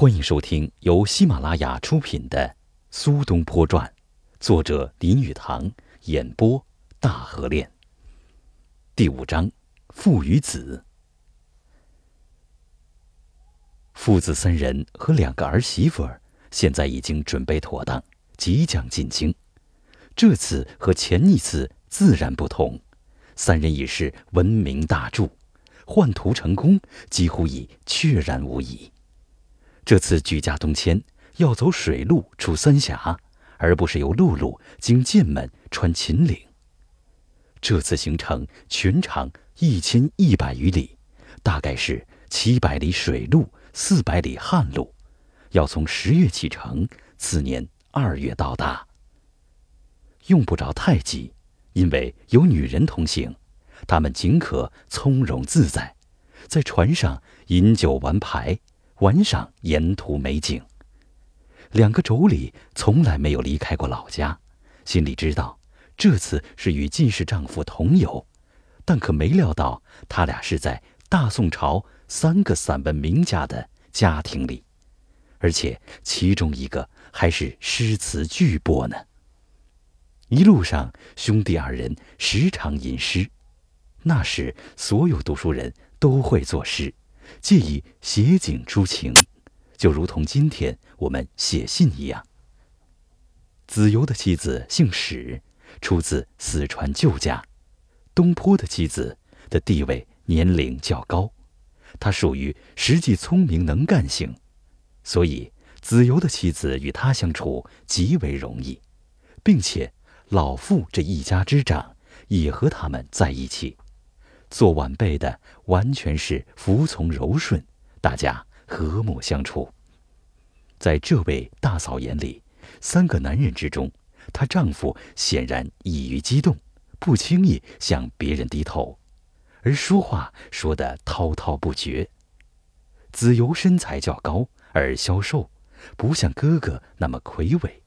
欢迎收听由喜马拉雅出品的《苏东坡传》，作者林语堂，演播大河恋。第五章，父与子。父子三人和两个儿媳妇儿现在已经准备妥当，即将进京。这次和前一次自然不同，三人已是闻名大著，换图成功几乎已确然无疑。这次举家东迁，要走水路出三峡，而不是由陆路经剑门穿秦岭。这次行程全长一千一百余里，大概是七百里水路，四百里旱路，要从十月启程，次年二月到达。用不着太急，因为有女人同行，他们尽可从容自在，在船上饮酒玩牌。观赏沿途美景，两个妯娌从来没有离开过老家，心里知道这次是与进士丈夫同游，但可没料到他俩是在大宋朝三个散文名家的家庭里，而且其中一个还是诗词巨擘呢。一路上，兄弟二人时常吟诗，那时所有读书人都会作诗。借以写景抒情，就如同今天我们写信一样。子由的妻子姓史，出自四川旧家。东坡的妻子的地位年龄较高，她属于实际聪明能干型，所以子由的妻子与他相处极为容易，并且老父这一家之长也和他们在一起。做晚辈的完全是服从柔顺，大家和睦相处。在这位大嫂眼里，三个男人之中，她丈夫显然易于激动，不轻易向别人低头，而说话说得滔滔不绝。子由身材较高而消瘦，不像哥哥那么魁伟。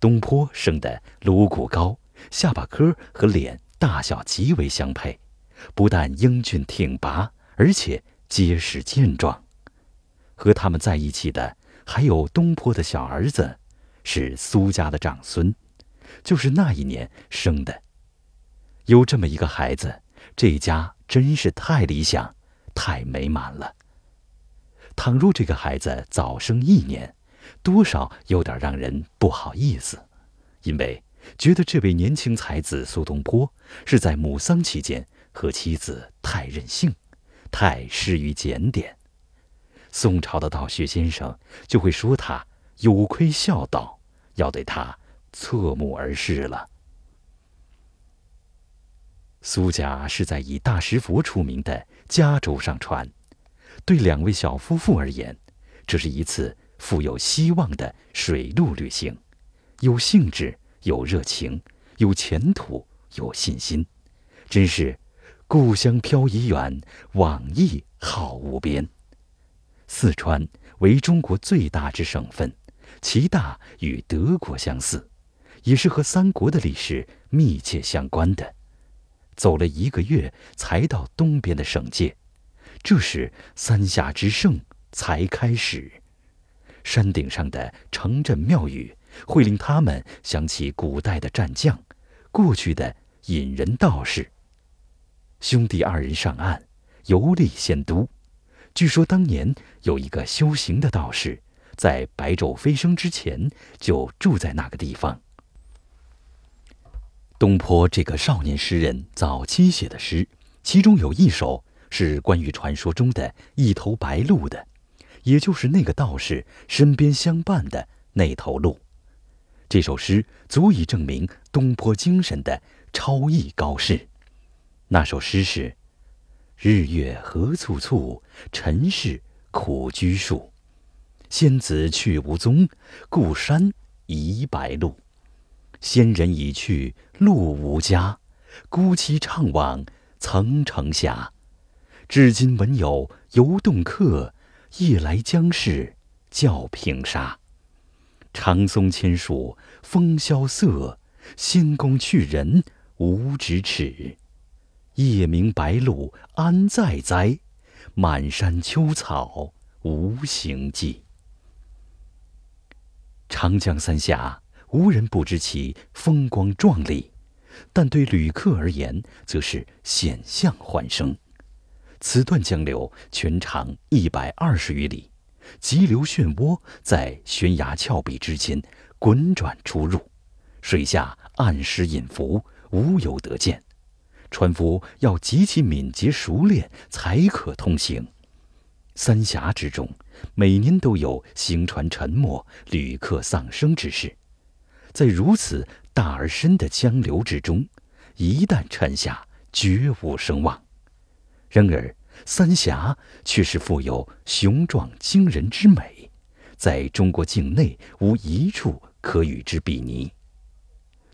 东坡生得颅骨高，下巴颏和脸大小极为相配。不但英俊挺拔，而且结实健壮。和他们在一起的还有东坡的小儿子，是苏家的长孙，就是那一年生的。有这么一个孩子，这家真是太理想、太美满了。倘若这个孩子早生一年，多少有点让人不好意思，因为觉得这位年轻才子苏东坡是在母丧期间。和妻子太任性，太失于检点，宋朝的道学先生就会说他有亏孝道，要对他侧目而视了。苏家是在以大石佛出名的加州上船，对两位小夫妇而言，这是一次富有希望的水陆旅行，有兴致，有热情，有前途，有信心，真是。故乡飘已远，往忆好无边。四川为中国最大之省份，其大与德国相似，也是和三国的历史密切相关的。走了一个月，才到东边的省界，这时三峡之盛才开始。山顶上的城镇庙宇，会令他们想起古代的战将，过去的隐人道士。兄弟二人上岸，游历仙都。据说当年有一个修行的道士，在白昼飞升之前就住在那个地方。东坡这个少年诗人早期写的诗，其中有一首是关于传说中的一头白鹿的，也就是那个道士身边相伴的那头鹿。这首诗足以证明东坡精神的超逸高士。那首诗是：“日月何簇簇，尘世苦居处。仙子去无踪，故山移白鹿。仙人已去路无家，孤栖怅望层城下。至今闻有游洞客，夜来将市叫平沙。长松千树风萧瑟，仙宫去人无咫尺。”夜明白露安在哉？满山秋草无行迹。长江三峡，无人不知其风光壮丽，但对旅客而言，则是险象环生。此段江流全长一百二十余里，急流漩涡在悬崖峭壁之间滚转出入，水下暗石隐伏，无有得见。船夫要极其敏捷熟练，才可通行。三峡之中，每年都有行船沉没、旅客丧生之事。在如此大而深的江流之中，一旦沉下，绝无声望。然而，三峡却是富有雄壮惊人之美，在中国境内无一处可与之比拟，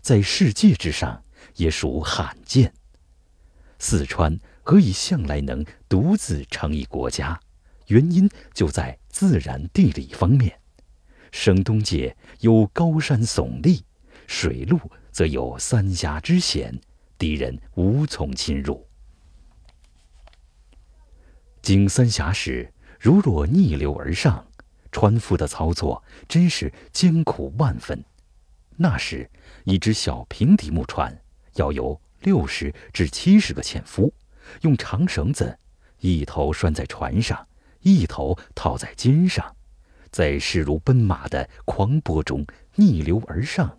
在世界之上也属罕见。四川何以向来能独自成一国家？原因就在自然地理方面。省东界有高山耸立，水路则有三峡之险，敌人无从侵入。经三峡时，如若逆流而上，船夫的操作真是艰苦万分。那时，一只小平底木船要有六十至七十个纤夫，用长绳子，一头拴在船上，一头套在肩上，在势如奔马的狂波中逆流而上，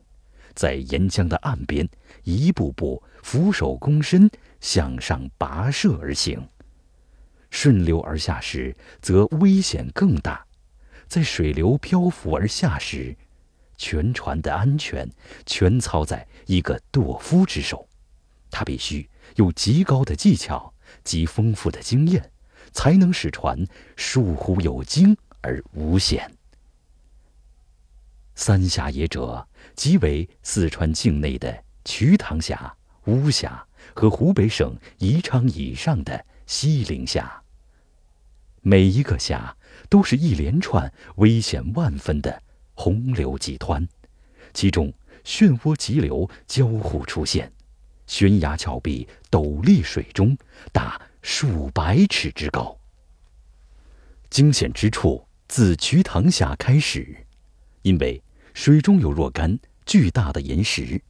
在沿江的岸边一步步俯首躬身向上跋涉而行。顺流而下时，则危险更大；在水流漂浮而下时，全船的安全全操在一个舵夫之手。他必须有极高的技巧、极丰富的经验，才能使船疏忽有惊而无险。三峡也者，即为四川境内的瞿塘峡、巫峡和湖北省宜昌以上的。西陵峡，每一个峡都是一连串危险万分的洪流急湍，其中漩涡急流交互出现，悬崖峭壁陡立水中，达数百尺之高。惊险之处自瞿塘峡开始，因为水中有若干巨大的岩石，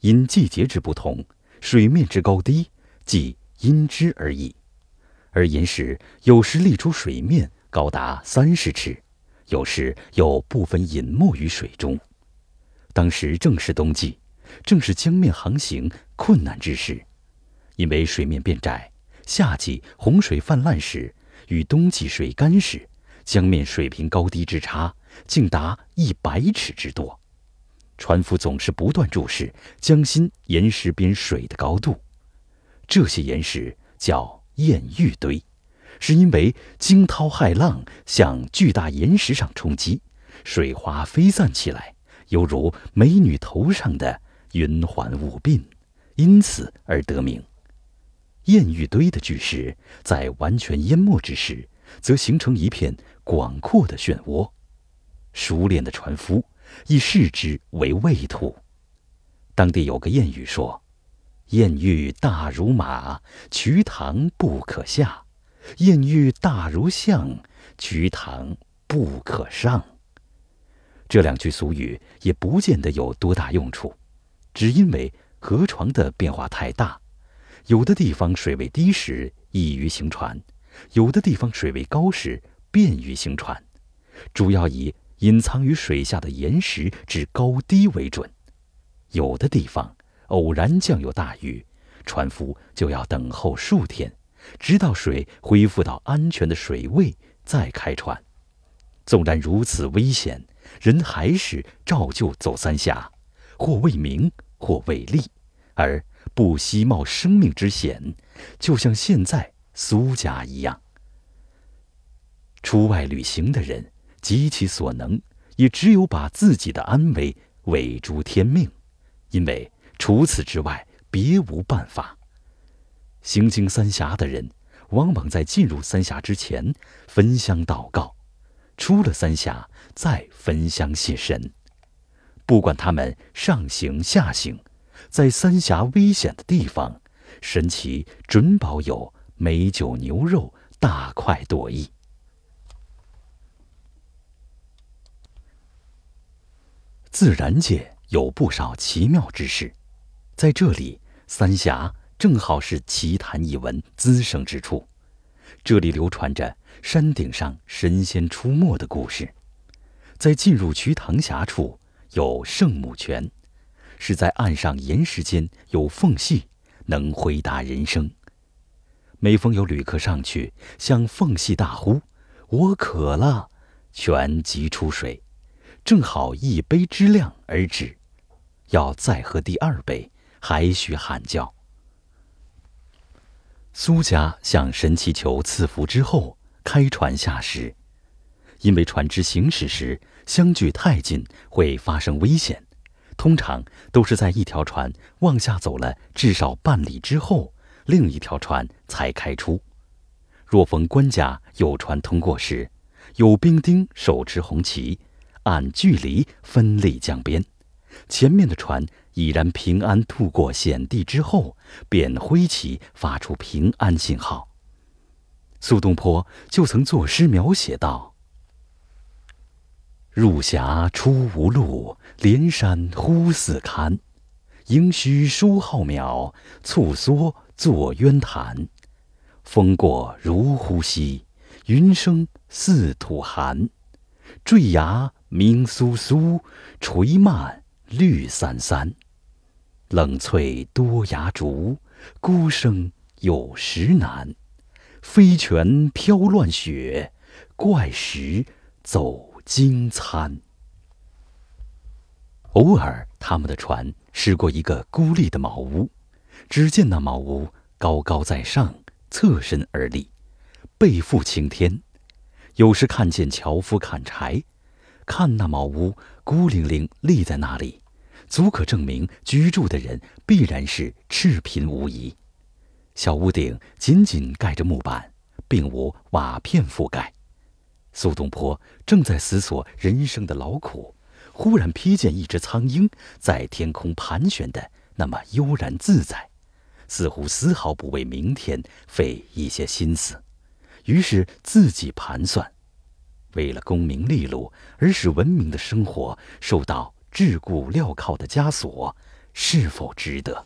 因季节之不同，水面之高低即因之而异。而岩石有时立出水面高达三十尺，有时又部分隐没于水中。当时正是冬季，正是江面航行困难之时，因为水面变窄。夏季洪水泛滥时，与冬季水干时，江面水平高低之差竟达一百尺之多。船夫总是不断注视江心岩石边水的高度，这些岩石叫。艳玉堆，是因为惊涛骇浪向巨大岩石上冲击，水花飞散起来，犹如美女头上的云环雾鬓，因此而得名。艳玉堆的巨石在完全淹没之时，则形成一片广阔的漩涡。熟练的船夫亦视之为畏途。当地有个谚语说。艳遇大如马，瞿塘不可下；艳遇大如象，瞿塘不可上。这两句俗语也不见得有多大用处，只因为河床的变化太大，有的地方水位低时易于行船，有的地方水位高时便于行船，主要以隐藏于水下的岩石之高低为准。有的地方。偶然降有大雨，船夫就要等候数天，直到水恢复到安全的水位再开船。纵然如此危险，人还是照旧走三峡，或为名，或为利，而不惜冒生命之险，就像现在苏家一样。出外旅行的人，极其所能，也只有把自己的安危委诸天命，因为。除此之外，别无办法。行经三峡的人，往往在进入三峡之前焚香祷告，出了三峡再焚香谢神。不管他们上行下行，在三峡危险的地方，神奇准保有美酒牛肉大快朵颐。自然界有不少奇妙之事，在这里，三峡正好是奇谈异闻滋生之处。这里流传着山顶上神仙出没的故事。在进入瞿塘峡处有圣母泉，是在岸上岩石间有缝隙，能回答人声。每逢有旅客上去，向缝隙大呼：“我渴了！”泉即出水，正好一杯之量而止。要再喝第二杯，还需喊叫。苏家向神祈求赐福之后，开船下时，因为船只行驶时相距太近，会发生危险，通常都是在一条船往下走了至少半里之后。另一条船才开出。若逢官家有船通过时，有兵丁手持红旗，按距离分立江边。前面的船已然平安渡过险地之后，便挥旗发出平安信号。苏东坡就曾作诗描写道：“入峡出无路，连山忽似堪。应须书浩渺，促缩。”作渊潭，风过如呼吸，云生似吐寒。坠崖鸣簌簌，垂蔓绿森森。冷翠多崖竹，孤生有时难。飞泉飘乱雪，怪石走惊餐。偶尔，他们的船驶过一个孤立的茅屋。只见那茅屋高高在上，侧身而立，背负青天。有时看见樵夫砍柴，看那茅屋孤零零立在那里，足可证明居住的人必然是赤贫无疑。小屋顶紧紧盖着木板，并无瓦片覆盖。苏东坡正在思索人生的劳苦，忽然瞥见一只苍鹰在天空盘旋的那么悠然自在。似乎丝毫不为明天费一些心思，于是自己盘算：为了功名利禄而使文明的生活受到桎梏镣铐的枷锁，是否值得？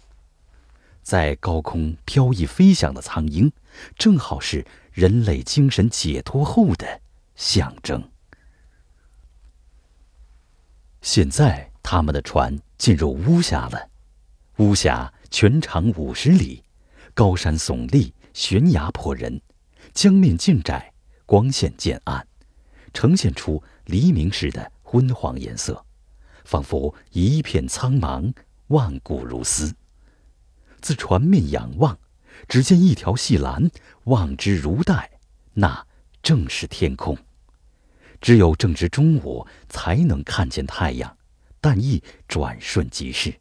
在高空飘逸飞翔的苍鹰，正好是人类精神解脱后的象征。现在他们的船进入巫峡了，巫峡。全长五十里，高山耸立，悬崖迫人，江面尽窄，光线渐暗，呈现出黎明时的昏黄颜色，仿佛一片苍茫，万古如斯。自船面仰望，只见一条细蓝，望之如带，那正是天空。只有正值中午，才能看见太阳，但亦转瞬即逝。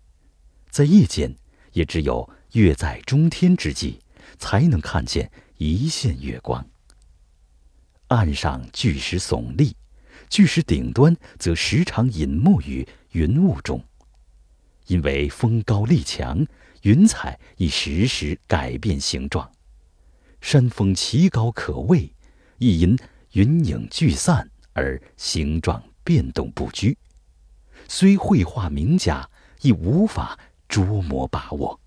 在夜间。也只有月在中天之际，才能看见一线月光。岸上巨石耸立，巨石顶端则时常隐没于云雾中。因为风高力强，云彩亦时时改变形状。山峰奇高可畏，亦因云影聚散而形状变动不居。虽绘画名家，亦无法。捉摸把握。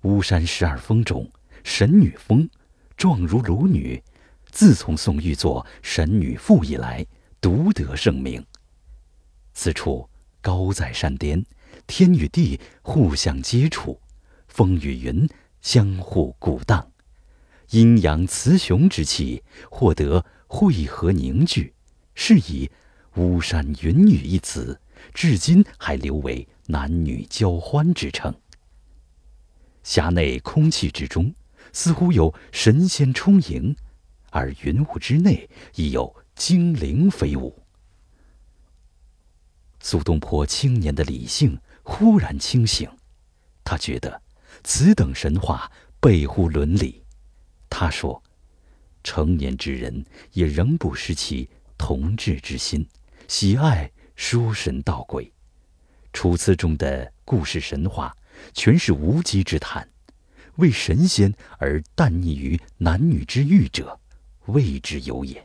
巫山十二峰中，神女峰状如裸女，自从宋玉作《神女赋》以来，独得盛名。此处高在山巅，天与地互相接触，风与云相互鼓荡，阴阳雌雄之气获得汇合凝聚，是以“巫山云雨”一词，至今还留为。男女交欢之称。峡内空气之中，似乎有神仙充盈，而云雾之内亦有精灵飞舞。苏东坡青年的理性忽然清醒，他觉得此等神话背乎伦理。他说：“成年之人也仍不失其童稚之心，喜爱书神道鬼。”《楚辞》中的故事神话，全是无稽之谈。为神仙而淡溺于男女之欲者，谓之有也。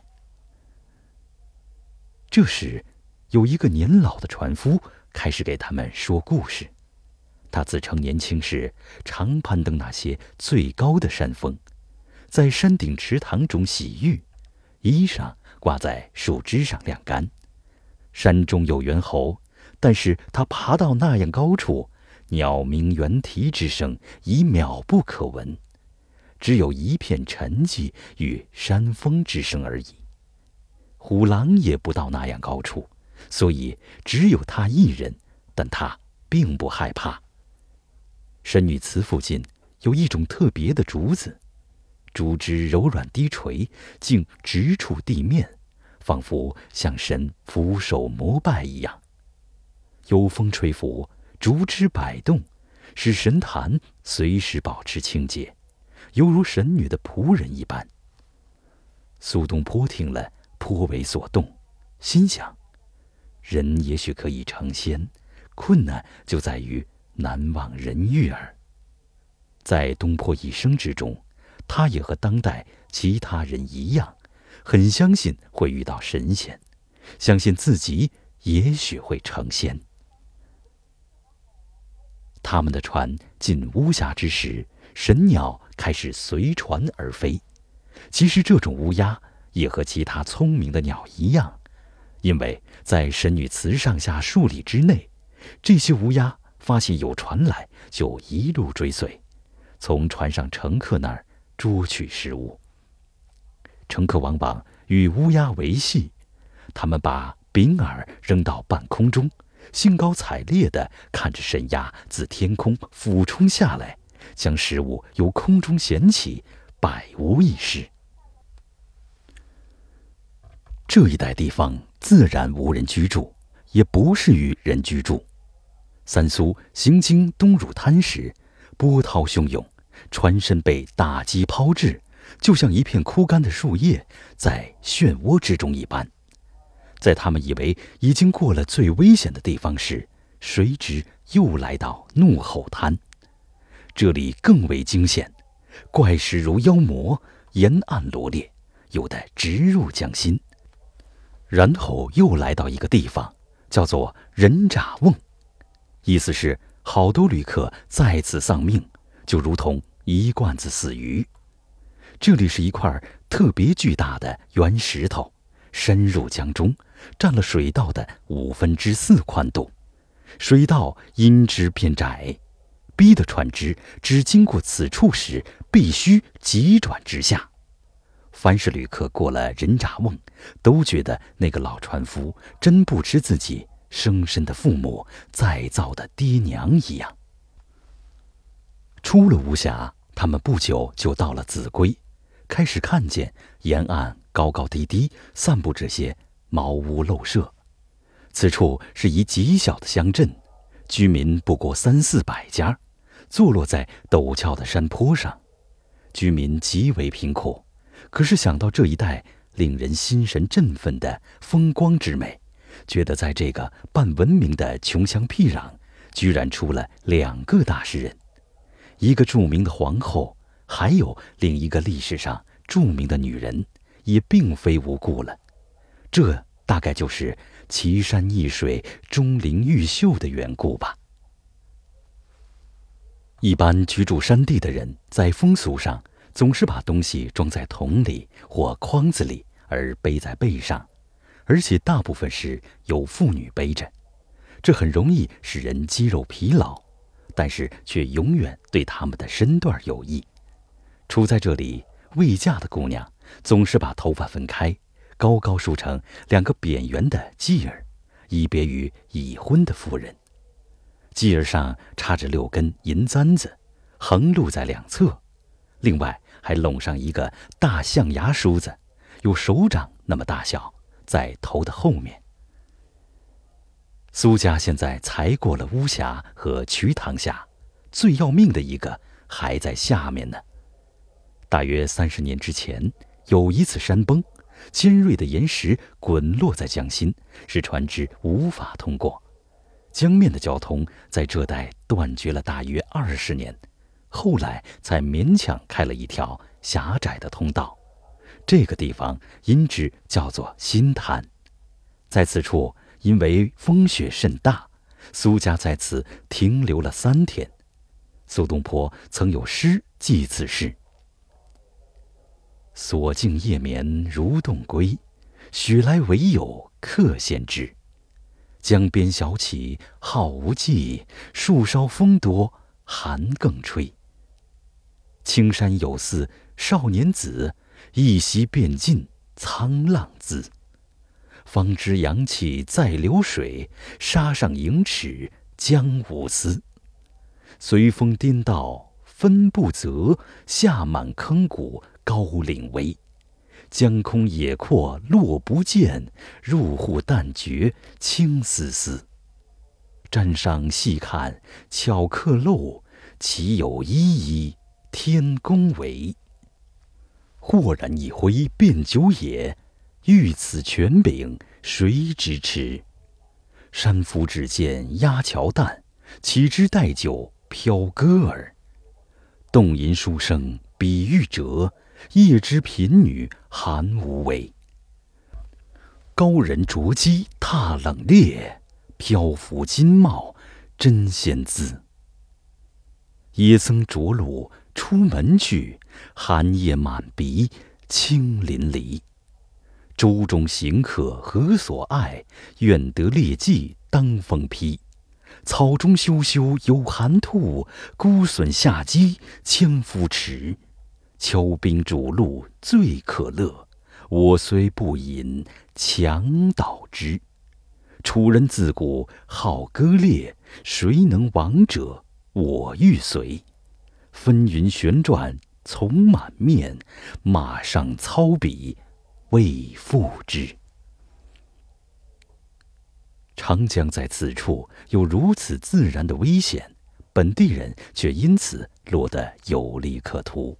这时，有一个年老的船夫开始给他们说故事。他自称年轻时常攀登那些最高的山峰，在山顶池塘中洗浴，衣裳挂在树枝上晾干。山中有猿猴，但是他爬到那样高处，鸟鸣猿啼之声已渺不可闻，只有一片沉寂与山风之声而已。虎狼也不到那样高处，所以只有他一人，但他并不害怕。神女祠附近有一种特别的竹子，竹枝柔软低垂，竟直触地面，仿佛向神俯首膜拜一样。有风吹拂，竹枝摆动，使神坛随时保持清洁，犹如神女的仆人一般。苏东坡听了颇为所动，心想：人也许可以成仙，困难就在于。难忘人遇耳。在东坡一生之中，他也和当代其他人一样，很相信会遇到神仙，相信自己也许会成仙。他们的船进巫峡之时，神鸟开始随船而飞。其实这种乌鸦也和其他聪明的鸟一样，因为在神女祠上下数里之内，这些乌鸦。发现有船来，就一路追随，从船上乘客那儿捉取食物。乘客往往与乌鸦为戏，他们把饼饵扔到半空中，兴高采烈地看着神鸦自天空俯冲下来，将食物由空中捡起，百无一失。这一带地方自然无人居住，也不适于人居住。三苏行经东汝滩时，波涛汹涌，船身被打击抛掷，就像一片枯干的树叶在漩涡之中一般。在他们以为已经过了最危险的地方时，谁知又来到怒吼滩，这里更为惊险，怪石如妖魔，沿岸罗列，有的直入江心。然后又来到一个地方，叫做人渣瓮。意思是，好多旅客在此丧命，就如同一罐子死鱼。这里是一块特别巨大的圆石头，深入江中，占了水道的五分之四宽度。水道因之变窄，逼得船只只经过此处时，必须急转直下。凡是旅客过了人闸瓮，都觉得那个老船夫真不知自己。生身的父母，再造的爹娘一样。出了巫峡，他们不久就到了秭归，开始看见沿岸高高低低散布这些茅屋陋舍。此处是一极小的乡镇，居民不过三四百家，坐落在陡峭的山坡上，居民极为贫苦。可是想到这一带令人心神振奋的风光之美。觉得在这个半文明的穷乡僻壤，居然出了两个大诗人，一个著名的皇后，还有另一个历史上著名的女人，也并非无故了。这大概就是奇山异水、钟灵毓秀的缘故吧。一般居住山地的人，在风俗上总是把东西装在桶里或筐子里，而背在背上。而且大部分是由妇女背着，这很容易使人肌肉疲劳，但是却永远对他们的身段有益。处在这里未嫁的姑娘总是把头发分开，高高梳成两个扁圆的髻儿，以别于已婚的妇人。髻儿上插着六根银簪子，横露在两侧，另外还拢上一个大象牙梳子，有手掌那么大小。在头的后面。苏家现在才过了巫峡和瞿塘峡，最要命的一个还在下面呢。大约三十年之前，有一次山崩，尖锐的岩石滚落在江心，使船只无法通过。江面的交通在这带断绝了大约二十年，后来才勉强开了一条狭窄的通道。这个地方因之叫做新滩，在此处因为风雪甚大，苏家在此停留了三天。苏东坡曾有诗记此事：“所敬夜眠如冻归，雪来唯有客先知。江边小起好无际，树梢风多寒更吹。青山有似少年子，一夕便尽沧浪滋。方知阳气在流水，沙上盈尺江无丝。随风颠倒分不择，下满坑谷高岭微。江空野阔落不见，入户但觉青丝丝。沾上细看巧刻漏，岂有依依天公为？豁然一挥变酒也，欲此权柄谁知持？山夫只见压桥淡，岂知带酒飘歌儿？动吟书声比玉折。夜之贫女寒无为，高人着机踏冷冽，漂浮金帽真仙姿。野僧着路出门去，寒夜满鼻清淋漓。舟中行客何所爱？愿得列骑当风披。草中藪藪有寒兔，孤笋下机千夫持。敲冰煮露最可乐，我虽不饮强倒之。楚人自古好歌猎，谁能王者我欲随。纷纭旋转从满面，马上操笔未复之。长江在此处有如此自然的危险，本地人却因此落得有利可图。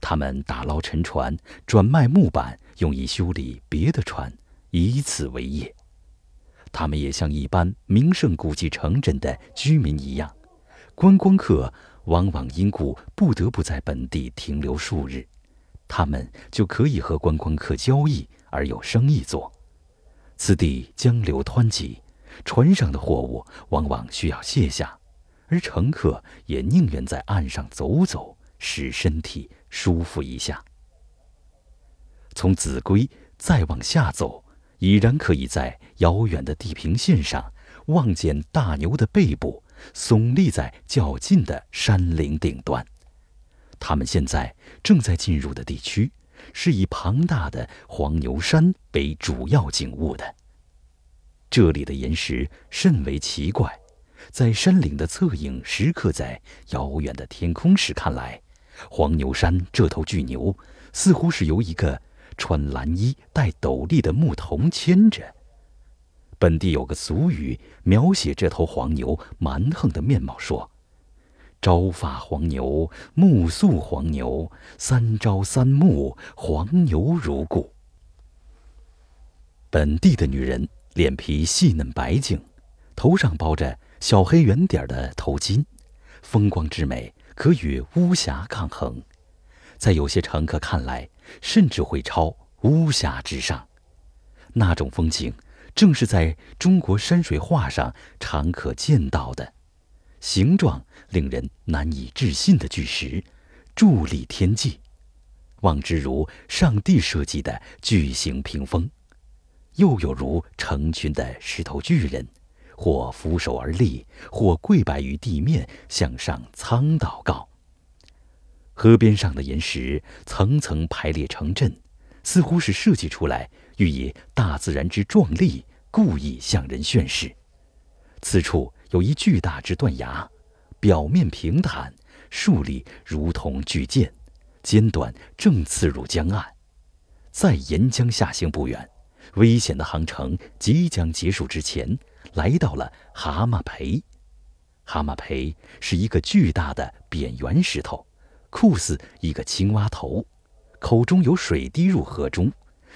他们打捞沉船，转卖木板，用以修理别的船，以此为业。他们也像一般名胜古迹城镇的居民一样，观光客往往因故不得不在本地停留数日，他们就可以和观光客交易而有生意做。此地江流湍急，船上的货物往往需要卸下，而乘客也宁愿在岸上走走，使身体。舒服一下。从秭归再往下走，已然可以在遥远的地平线上望见大牛的背部耸立在较近的山岭顶端。他们现在正在进入的地区，是以庞大的黄牛山为主要景物的。这里的岩石甚为奇怪，在山岭的侧影时刻在遥远的天空时看来。黄牛山这头巨牛，似乎是由一个穿蓝衣、戴斗笠的牧童牵着。本地有个俗语描写这头黄牛蛮横的面貌，说：“朝发黄牛，暮宿黄牛，三朝三暮，黄牛如故。”本地的女人脸皮细嫩白净，头上包着小黑圆点的头巾，风光之美。可与巫峡抗衡，在有些乘客看来，甚至会超巫峡之上。那种风景，正是在中国山水画上常可见到的，形状令人难以置信的巨石，伫立天际，望之如上帝设计的巨型屏风；又有如成群的石头巨人。或俯首而立，或跪拜于地面，向上苍祷告。河边上的岩石层层排列成阵，似乎是设计出来，欲以大自然之壮丽，故意向人宣示。此处有一巨大之断崖，表面平坦，竖立如同巨剑，尖端正刺入江岸。在沿江下行不远，危险的航程即将结束之前。来到了蛤蟆培，蛤蟆培是一个巨大的扁圆石头，酷似一个青蛙头，口中有水滴入河中，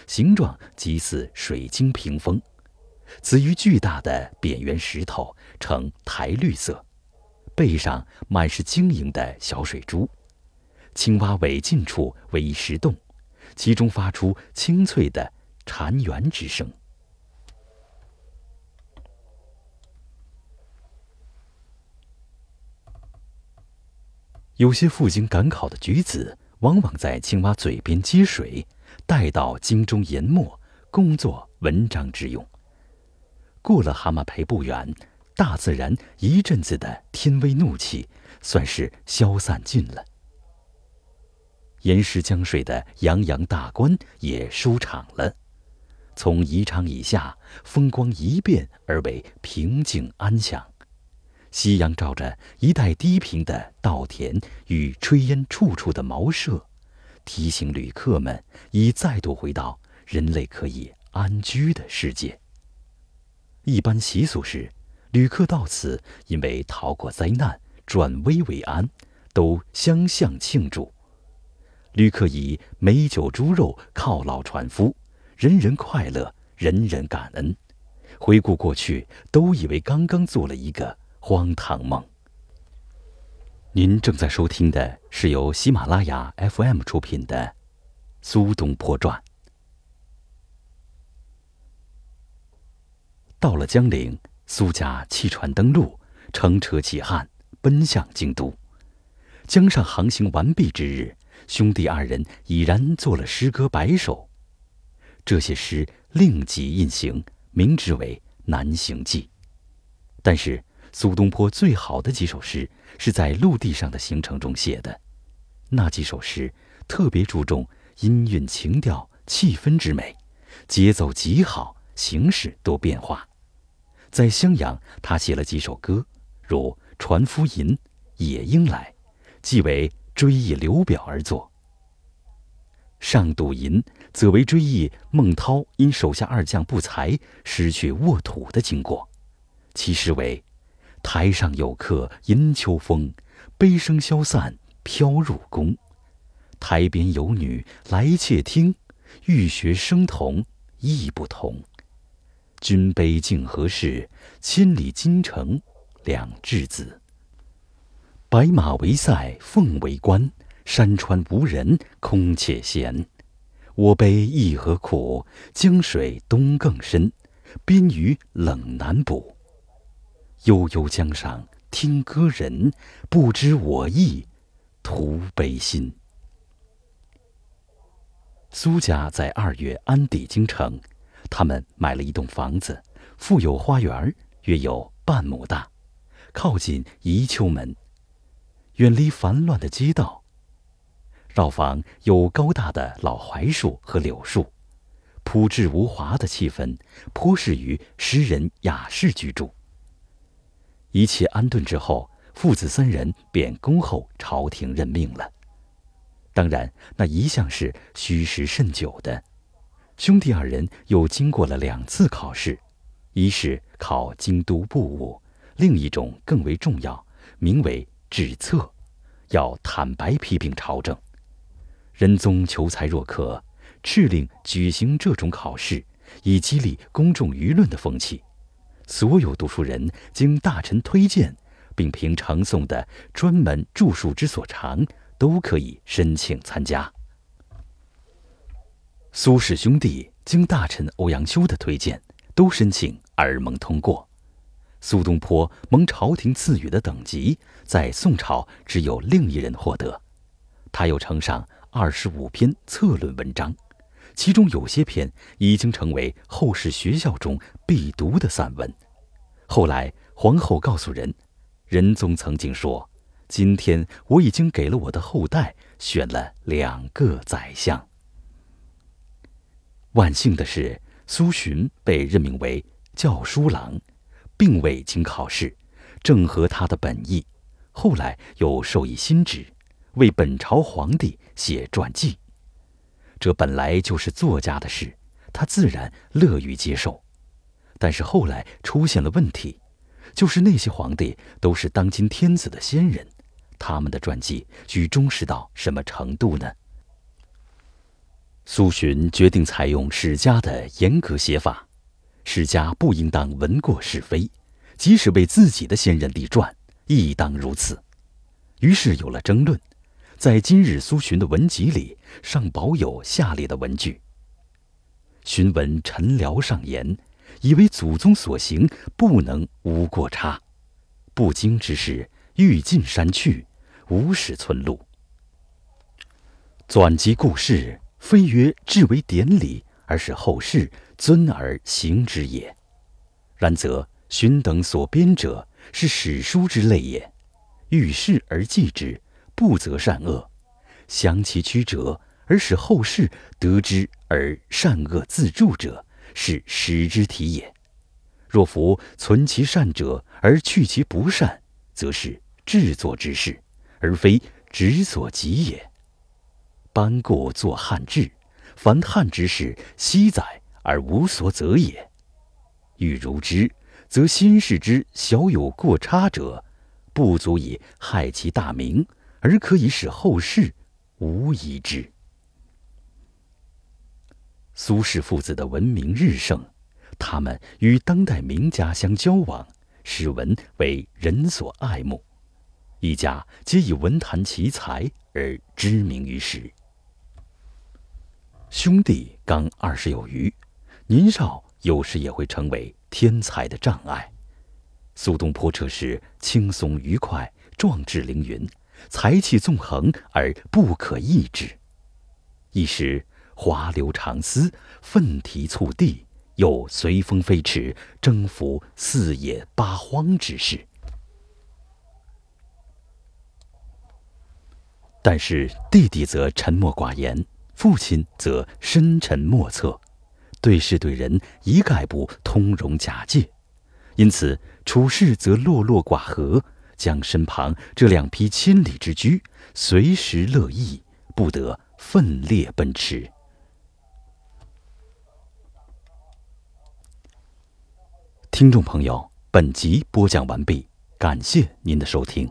形状极似水晶屏风。此于巨大的扁圆石头呈苔绿色，背上满是晶莹的小水珠。青蛙尾近处为一石洞，其中发出清脆的蝉鸣之声。有些赴京赶考的举子，往往在青蛙嘴边接水，带到京中研墨，工作文章之用。过了蛤蟆陪不远，大自然一阵子的天威怒气，算是消散尽了。沿石江水的洋洋大观也舒场了，从宜昌以下，风光一变而为平静安详。夕阳照着一带低平的稻田与炊烟处处的茅舍，提醒旅客们已再度回到人类可以安居的世界。一般习俗是，旅客到此因为逃过灾难，转危为安，都相向庆祝。旅客以美酒猪肉犒劳船夫，人人快乐，人人感恩。回顾过去，都以为刚刚做了一个。荒唐梦。您正在收听的是由喜马拉雅 FM 出品的《苏东坡传》。到了江陵，苏家弃船登陆，乘车起汉，奔向京都。江上航行完毕之日，兄弟二人已然做了诗歌百首。这些诗另即印行，名之为《南行记》。但是。苏东坡最好的几首诗是在陆地上的行程中写的，那几首诗特别注重音韵、情调、气氛之美，节奏极好，形式多变化。在襄阳，他写了几首歌，如《船夫吟》《野莺来》，即为追忆刘表而作。《上赌吟》则为追忆孟涛因手下二将不才，失去沃土的经过。其诗为。台上有客吟秋风，悲声消散飘入宫。台边有女来窃听，欲学声同意不同。君卑竟何事？千里金城两稚子。白马为塞凤为关，山川无人空且闲。我悲亦何苦？江水东更深，边隅冷难补。悠悠江上听歌人，不知我意徒悲心。苏家在二月安抵京城，他们买了一栋房子，附有花园，约有半亩大，靠近宜秋门，远离繁乱的街道。绕房有高大的老槐树和柳树，朴质无华的气氛，颇适于诗人雅士居住。一切安顿之后，父子三人便恭候朝廷任命了。当然，那一向是虚实甚久的。兄弟二人又经过了两次考试，一是考京都布务，另一种更为重要，名为指策，要坦白批评朝政。仁宗求才若渴，敕令举行这种考试，以激励公众舆论的风气。所有读书人经大臣推荐，并凭呈送的专门著述之所长，都可以申请参加。苏氏兄弟经大臣欧阳修的推荐，都申请而蒙通过。苏东坡蒙朝廷赐予的等级，在宋朝只有另一人获得。他又呈上二十五篇策论文章，其中有些篇已经成为后世学校中。必读的散文。后来皇后告诉人，仁宗曾经说：“今天我已经给了我的后代选了两个宰相。”万幸的是，苏洵被任命为校书郎，并未经考试，正合他的本意。后来又授以新职，为本朝皇帝写传记。这本来就是作家的事，他自然乐于接受。但是后来出现了问题，就是那些皇帝都是当今天子的先人，他们的传记需忠实到什么程度呢？苏洵决定采用史家的严格写法，史家不应当闻过是非，即使为自己的先人立传，亦当如此。于是有了争论，在今日苏洵的文集里，尚保有下列的文句：“寻闻陈辽上言。”以为祖宗所行不能无过差，不经之事欲尽山去，无始村路。纂辑故事，非曰至为典礼，而是后世尊而行之也。然则荀等所编者，是史书之类也。遇事而记之，不择善恶，详其曲折，而使后世得之而善恶自著者，是史之体也。若夫存其善者而去其不善，则是制作之事，而非执所及也。班固作汉志，凡汉之事，悉载而无所责也。欲如之，则新事之小有过差者。不足以害其大名，而可以使后世无疑之。苏轼父子的文名日盛，他们与当代名家相交往，使文为人所爱慕，一家皆以文坛奇才而知名于世。兄弟刚二十有余，年少有时也会成为天才的障碍。苏东坡这时轻松愉快，壮志凌云，才气纵横而不可抑制。一时华流长思，奋蹄促地，又随风飞驰，征服四野八荒之势。但是弟弟则沉默寡言，父亲则深沉莫测，对事对人一概不通融假借。因此，处事则落落寡合，将身旁这两匹千里之驹随时乐意，不得奋烈奔驰。听众朋友，本集播讲完毕，感谢您的收听。